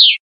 You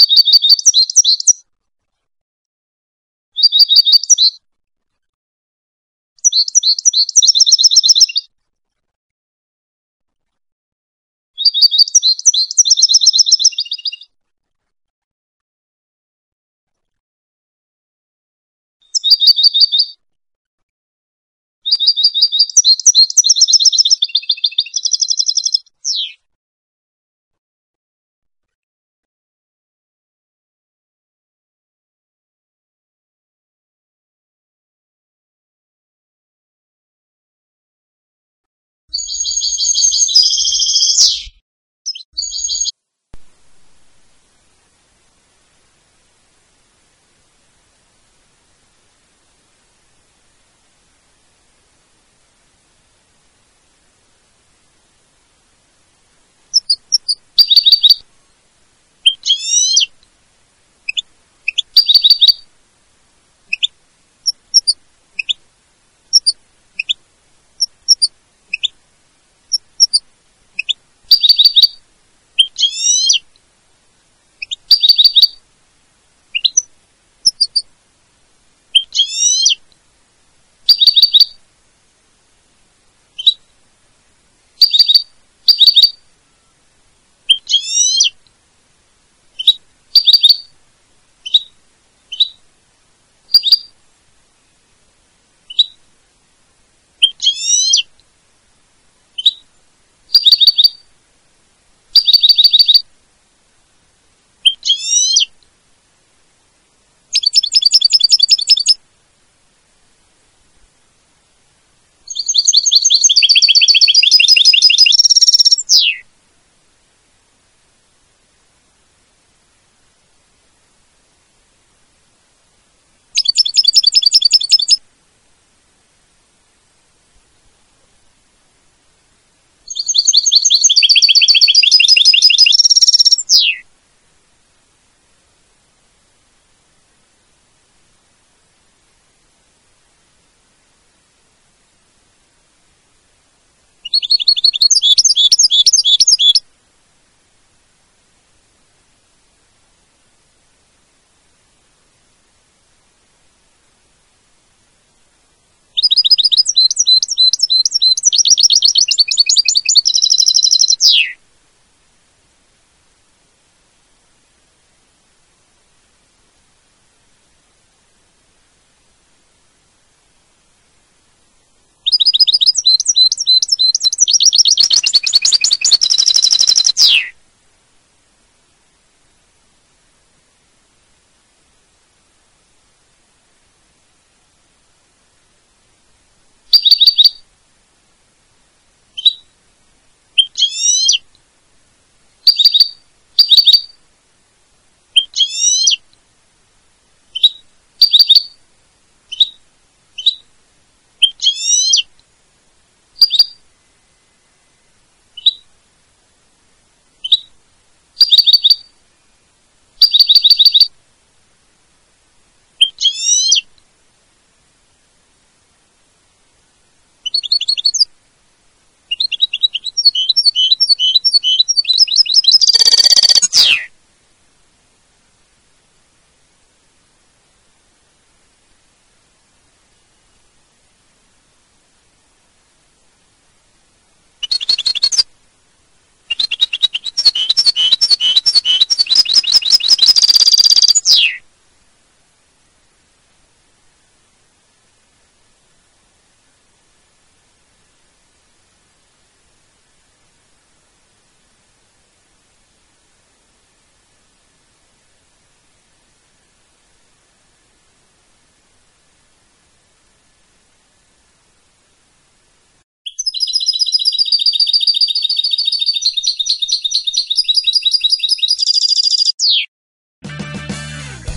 Thank you.